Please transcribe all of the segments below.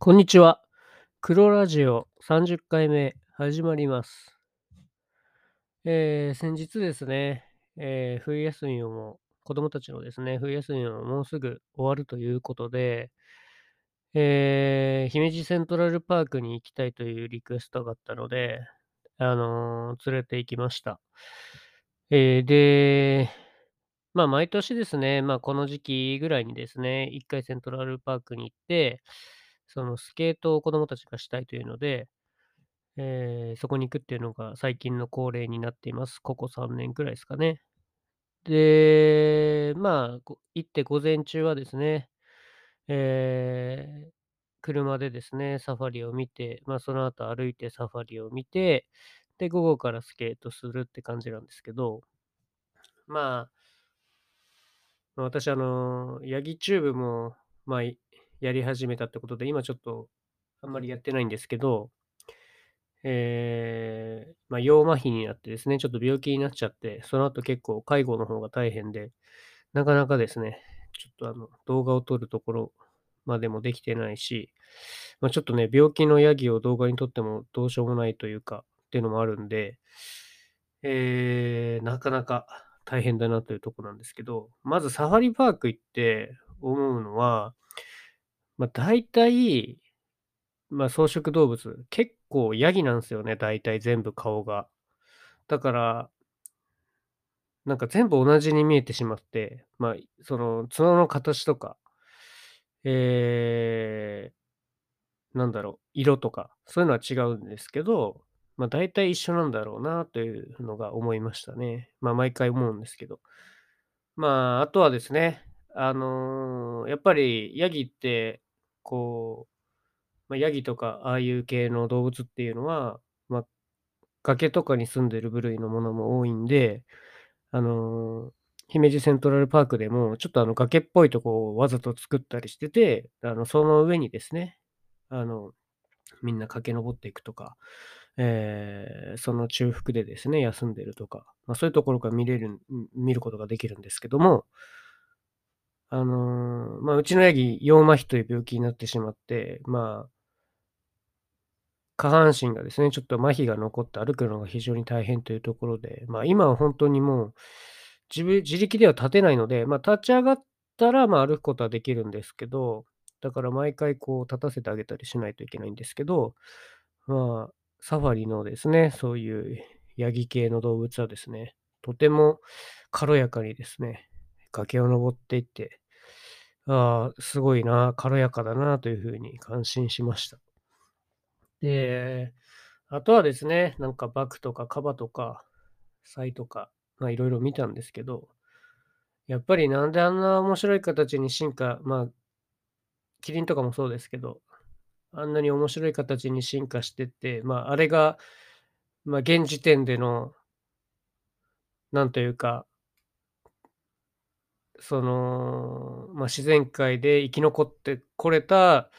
こんにちは。黒ラジオ30回目始まります。えー、先日ですね、えー冬休みをも、子供たちのですね、冬休みももうすぐ終わるということで、えー姫路セントラルパークに行きたいというリクエストがあったので、あのー連れて行きました。えで、まあ、毎年ですね、まあ、この時期ぐらいにですね、1回セントラルパークに行って、そのスケートを子供たちがしたいというので、えーそこに行くっていうのが最近の恒例になっています。ここ3年くらいですかね。で、まあ、行って午前中はですね、えー車でですね、サファリを見て、まあ、その後歩いてサファリを見て、で、午後からスケートするって感じなんですけど、まあ、私、あの、ヤギチューブも、まあ、やり始めたってことで、今ちょっとあんまりやってないんですけど、えーまあ、腰麻痺になってですね、ちょっと病気になっちゃって、その後結構介護の方が大変で、なかなかですね、ちょっとあの動画を撮るところまでもできてないし、まあ、ちょっとね、病気のヤギを動画に撮ってもどうしようもないというか、っていうのもあるんで、えーなかなか大変だなというとこなんですけど、まずサファリパーク行って思うのは、まあ、大体、まあ、草食動物、結構ヤギなんですよね、大体全部顔が。だから、なんか全部同じに見えてしまって、まあ、その角の形とか、えー、なんだろう、色とか、そういうのは違うんですけど、まあ、大体一緒なんだろうなというのが思いましたね。まあ、毎回思うんですけど。まあ、あとはですね、あのーやっぱりヤギって、こう、まあ、ヤギとかああいう系の動物っていうのは、まあ、崖とかに住んでる部類のものも多いんで、あのー姫路セントラルパークでも、ちょっとあの崖っぽいとこをわざと作ったりしてて、あのその上にですね、あの、みんな駆け上っていくとか、えーその中腹でですね、休んでるとか、まあ、そういうところから見れる、見ることができるんですけども、あのーまあ、うちのヤギ、腰麻痺という病気になってしまって、まあ、下半身がですね、ちょっと麻痺が残って歩くのが非常に大変というところで、まあ、今は本当にもう自分、自力では立てないので、まあ、立ち上がったら、まあ、歩くことはできるんですけど、だから毎回こう立たせてあげたりしないといけないんですけど、まあ、サファリのですね、そういうヤギ系の動物はですね、とても軽やかにですね、崖を登っていって、ああ、すごいな、軽やかだなというふうに感心しました。で、あとはですね、なんかバクとかカバとかサイとか、まあいろいろ見たんですけど、やっぱりなんであんな面白い形に進化、まあ、キリンとかもそうですけど、あんなに面白い形に進化してて、まああれが、まあ現時点での、なんというか、その、まあ、自然界で生き残ってこれた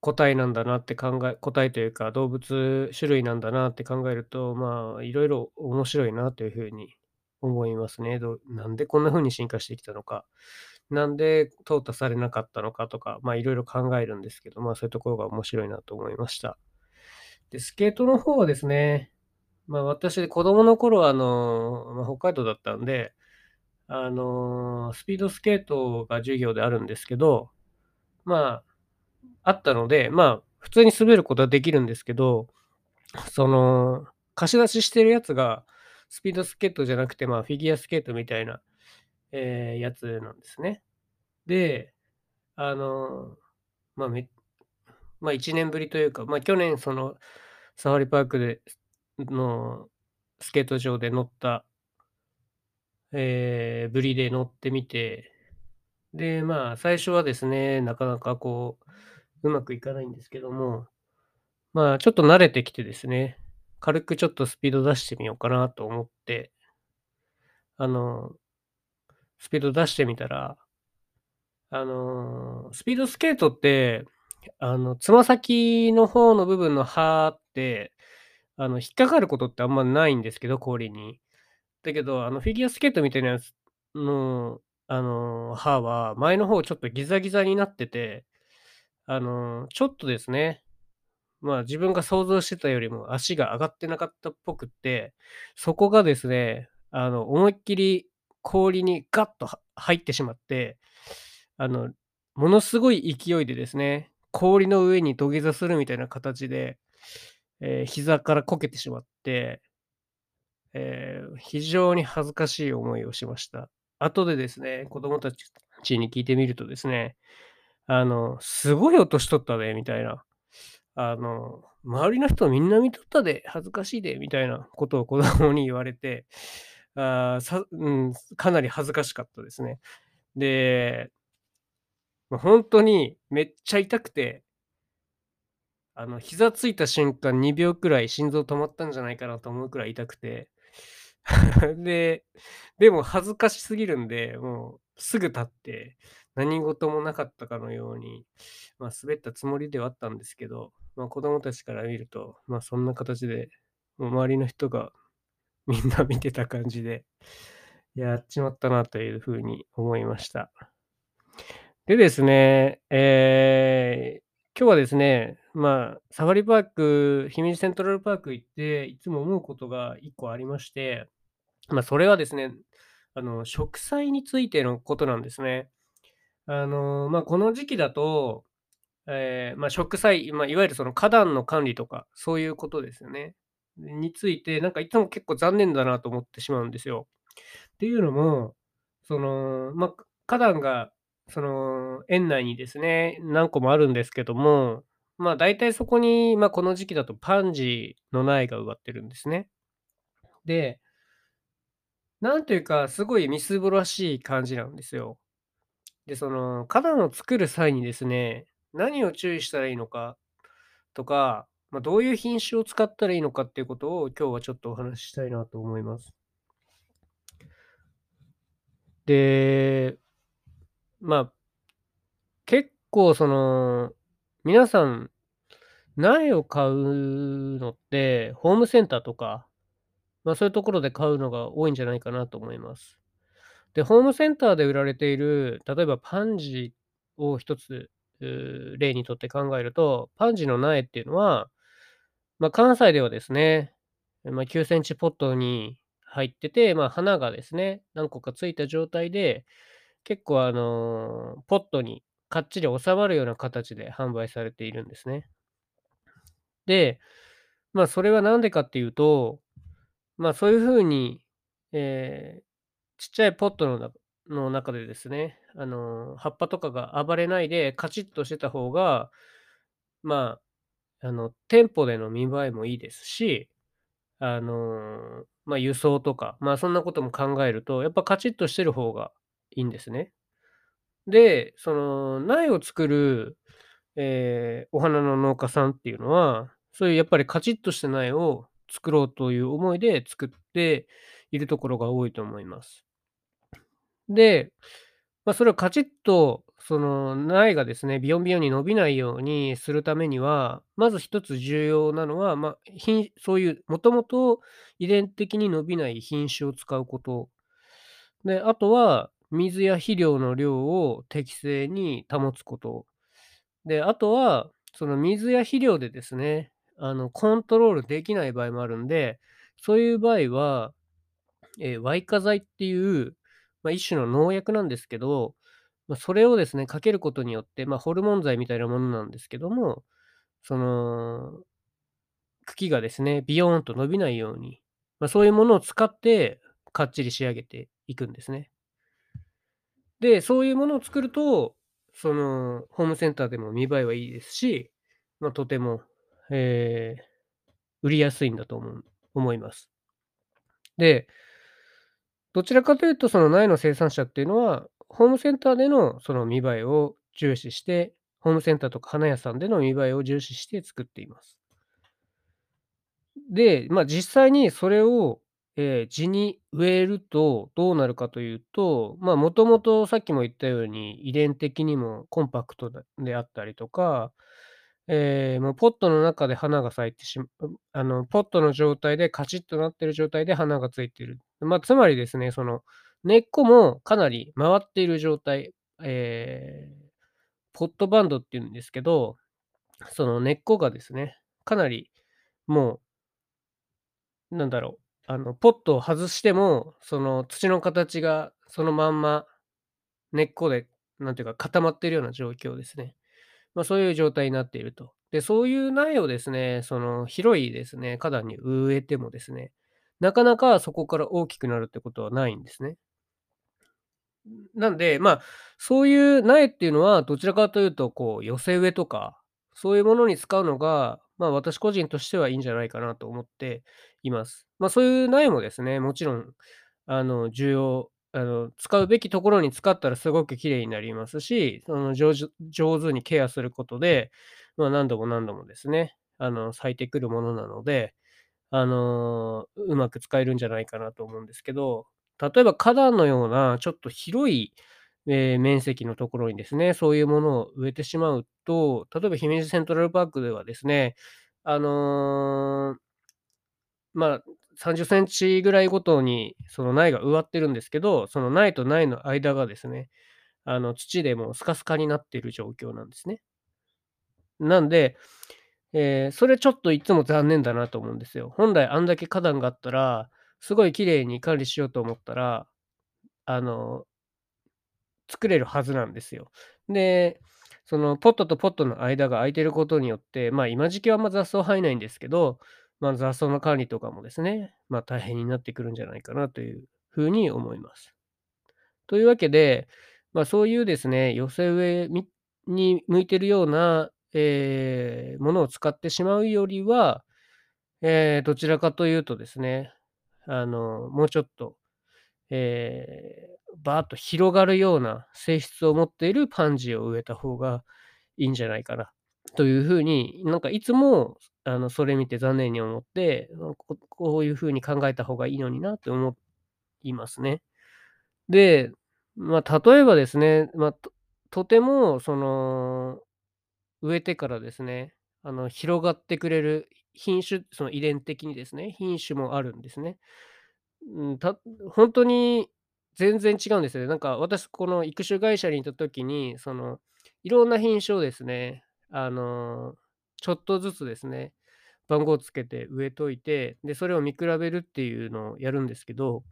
個体なんだなって考え、個体というか動物種類なんだなって考えると、まあ、いろいろ面白いなというふうに思いますね。どなんでこんな風に進化してきたのか、なんで淘汰されなかったのかとか、まあ、いろいろ考えるんですけど、まあ、そういうところが面白いなと思いました。で、スケートの方はですね、まあ、私、子供の頃は、あの、まあ、北海道だったんで、あの、スピードスケートが授業であるんですけど、まあ、あったので、まあ、普通に滑ることはできるんですけど、その、貸し出ししてるやつが、スピードスケートじゃなくて、まあ、フィギュアスケートみたいな、えーやつなんですね。で、あの、まあ、め、まあ、1年ぶりというか、まあ、去年、その、サファリパークでのスケート場で乗った、えーぶりで乗ってみて、で、まあ、最初はですね、なかなかこう、うまくいかないんですけども、まあ、ちょっと慣れてきてですね、軽くちょっとスピード出してみようかなと思って、あの、スピード出してみたら、あの、スピードスケートって、あの、つま先の方の部分の歯って、あの、引っかかることってあんまないんですけど、氷に。だけど、あの、フィギュアスケートみたいなやつの、あの、歯は、前の方ちょっとギザギザになってて、あの、ちょっとですね、まあ、自分が想像してたよりも足が上がってなかったっぽくって、そこがですね、あの、思いっきり氷にガッと入ってしまって、あの、ものすごい勢いでですね、氷の上に土下座するみたいな形で、えー膝からこけてしまって、えー非常に恥ずかしい思いをしました。後でですね、子供たちに聞いてみるとですね、あの、すごい落としとったで、みたいな。あの、周りの人みんな見とったで、恥ずかしいで、みたいなことを子供に言われて、あさうん、かなり恥ずかしかったですね。で、ま、ほんとにめっちゃ痛くて、あの、膝ついた瞬間2秒くらい心臓止まったんじゃないかなと思うくらい痛くて、で、でも恥ずかしすぎるんで、もうすぐ立って、何事もなかったかのように、ま、滑ったつもりではあったんですけど、ま、子供たちから見ると、まあ、そんな形で、もう周りの人が みんな見てた感じで、やっちまったなという風に思いました。でですね、えー今日はですね、まあ、サファリパーク、姫路セントラルパーク行って、いつも思うことが1個ありまして、まあ、それはですね、あの、植栽についてのことなんですね。あの、まあ、この時期だと、えーまあ、植栽、まあ、いわゆるその花壇の管理とか、そういうことですよね。について、なんかいつも結構残念だなと思ってしまうんですよ。っていうのも、その、まあ、花壇が、その、園内にですね、何個もあるんですけども、まあ、大体そこに、まあ、この時期だとパンジーの苗が植わってるんですね。で、なんというか、すごいみすぼらしい感じなんですよ。で、その、花壇を作る際にですね、何を注意したらいいのかとか、まあ、どういう品種を使ったらいいのかっていうことを、今日はちょっとお話ししたいなと思います。で、まあ、結構その、皆さん、苗を買うのって、ホームセンターとか、まあ、そういうところで買うのが多いんじゃないかなと思います。で、ホームセンターで売られている、例えばパンジーを一つ、例にとって考えると、パンジーの苗っていうのは、まあ、関西ではですね、まあ、9センチポットに入ってて、まあ、花がですね、何個かついた状態で、結構あの、ポットにかっちり収まるような形で販売されているんですね。で、まあ、それはなんでかっていうと、まあ、そういう風に、えーちっちゃいポットのの中でですね、あの、葉っぱとかが暴れないでカチッとしてた方が、まあ、あの、店舗での見栄えもいいですし、あの、まあ、輸送とか、まあ、そんなことも考えると、やっぱカチッとしてる方がいいんですね。で、その苗を作る、えーお花の農家さんっていうのは、そういうやっぱりカチッとした苗を作ろうという思いで作っているところが多いと思います。で、まあ、それをカチッと、その苗がですね、ビヨンビヨンに伸びないようにするためには、まず一つ重要なのは、まあ、品そういうもともと遺伝的に伸びない品種を使うことで、あとは、水や肥料の量を適正に保つこと。で、あとは、その水や肥料でですね、あの、コントロールできない場合もあるんで、そういう場合は、えー、Y 化剤っていう、まあ、一種の農薬なんですけど、まあ、それをですね、かけることによって、まあ、ホルモン剤みたいなものなんですけども、その、茎がですね、ビヨーンと伸びないように、まあ、そういうものを使って、かっちり仕上げていくんですね。で、そういうものを作ると、その、ホームセンターでも見栄えはいいですし、まあ、とても、えー売りやすいんだと思う思います。で、どちらかというと、その苗の生産者っていうのは、ホームセンターでのその見栄えを重視して、ホームセンターとか花屋さんでの見栄えを重視して作っています。で、まあ、実際にそれを、えー地に植えるとどうなるかというと、まあ、もともとさっきも言ったように、遺伝的にもコンパクトであったりとか、えーもうポットの中で花が咲いてしまうあの、ポットの状態でカチッとなってる状態で花がついてる。ま、つまりですね、その根っこもかなり回っている状態、えーポットバンドっていうんですけど、その根っこがですね、かなりもう、なんだろう、あの、ポットを外しても、その土の形がそのまんま根っこで、なんていうか固まっているような状況ですね。まあ、そういう状態になっていると。で、そういう苗をですね、その広いですね、花壇に植えてもですね、なかなかそこから大きくなるってことはないんですね。なんで、まあ、そういう苗っていうのは、どちらかというと、こう、寄せ植えとか、そういうものに使うのが、まあ、私個人としてはいいんじゃないかなと思っています。まあ、そういう苗もですね、もちろん、あの、重要あの、使うべきところに使ったらすごく綺麗になりますし、その、上手にケアすることで、まあ、何度も何度もですね、あの、咲いてくるものなので、あの、うまく使えるんじゃないかなと思うんですけど、例えば花壇のようなちょっと広い、えー面積のところにですね、そういうものを植えてしまうと、例えば姫路セントラルパークではですね、あの、まあ、30センチぐらいごとにその苗が植わってるんですけど、その苗と苗の間がですね、あの、土でもうスカスカになっている状況なんですね。なんで、えーそれちょっといつも残念だなと思うんですよ。本来あんだけ花壇があったら、すごい綺麗に管理しようと思ったら、あの、作れるはずなんですよ。で、そのポットとポットの間が空いてることによって、まあ、今時期はあんま雑草生えないんですけど、まあ、雑草の管理とかもですね、まあ、大変になってくるんじゃないかなというふうに思います。というわけで、まあ、そういうですね、寄せ植えに向いてるような、えーものを使ってしまうよりは、えーどちらかというとですね、あの、もうちょっと、えーバーッと広がるような性質を持っているパンジーを植えた方がいいんじゃないかなというふうに、なんかいつも、あの、それ見て残念に思って、こういうふうに考えた方がいいのになって思いますね。で、まあ、例えばですね、まあ、ととてもその、植えてからですね、あの、広がってくれる品種、その遺伝的にですね、品種もあるんですね。うん、た本当に全然違うんですよね。なんか私この育種会社にいた時に、その、いろんな品種をですね、あの、ちょっとずつですね、番号つけて植えといて、で、それを見比べるっていうのをやるんですけど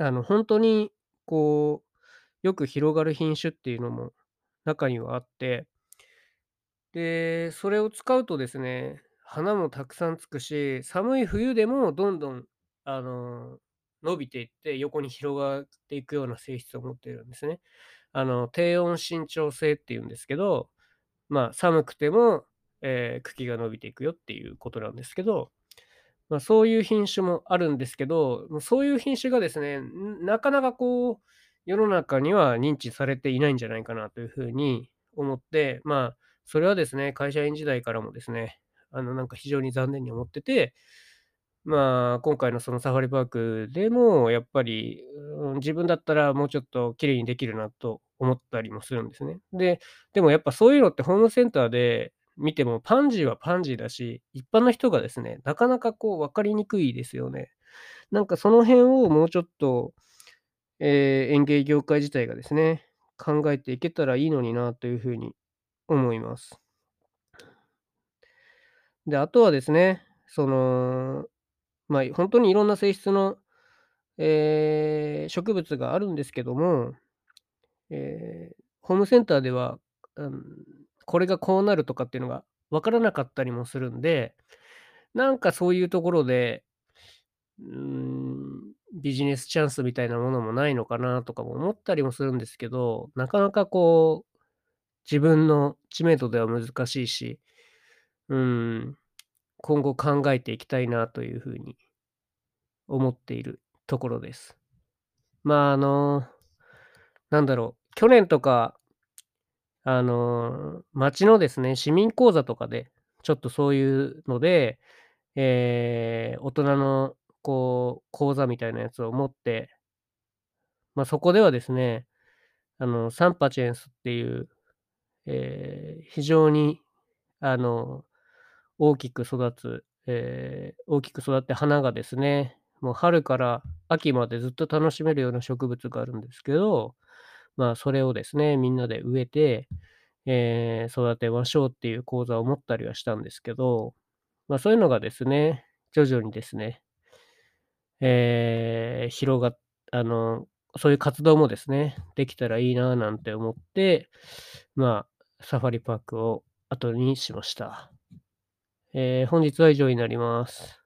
あの、本当に、こう、よく広がる品種っていうのも中にはあって、で、それを使うとですね、花もたくさんつくし、寒い冬でもどんどん、あの、伸びていって横に広がっていくような性質を持っているんですね。あの、低温伸長性っていうんですけど、まあ、寒くても、えー茎が伸びていくよっていうことなんですけど、まあ、そういう品種もあるんですけど、そういう品種がですね、なかなかこう、世の中には認知されていないんじゃないかなというふうに思って、まあ、それはですね、会社員時代からもですね、あの、なんか非常に残念に思ってて、まあ、今回のそのサファリパークでも、やっぱり、うん、自分だったらもうちょっと綺麗にできるなと思ったりもするんですね。で、でもやっぱそういうのってホームセンターで見ても、パンジーはパンジーだし、一般の人がですね、なかなかこう分かりにくいですよね。なんかその辺をもうちょっと、えー園芸業界自体がですね、考えていけたらいいのになというふうに思います。で、あとはですね、その、まあ、本当にいろんな性質の、えー植物があるんですけども、えーホームセンターでは、うん、これがこうなるとかっていうのが分からなかったりもするんで、なんかそういうところで、うん、ビジネスチャンスみたいなものもないのかなとかも思ったりもするんですけど、なかなかこう、自分の知名度では難しいし、うん、今後考えていきたいなというふうに思っているところです。まあ、あの、なんだろう、去年とか、あの、町のですね、市民講座とかで、ちょっとそういうので、えー大人のこう、講座みたいなやつを持って、まあ、そこではですね、あの、サンパチェンスっていう、えー非常に、あの、大きく育つ、えー大きく育って花がですね、もう春から秋までずっと楽しめるような植物があるんですけど、まあ、それをですね、みんなで植えて、えー育てましょうっていう講座を持ったりはしたんですけど、まあ、そういうのがですね、徐々にですね、えー広がっあの、そういう活動もですね、できたらいいななんて思って、まあ、サファリパークを後にしました。えー本日は以上になります。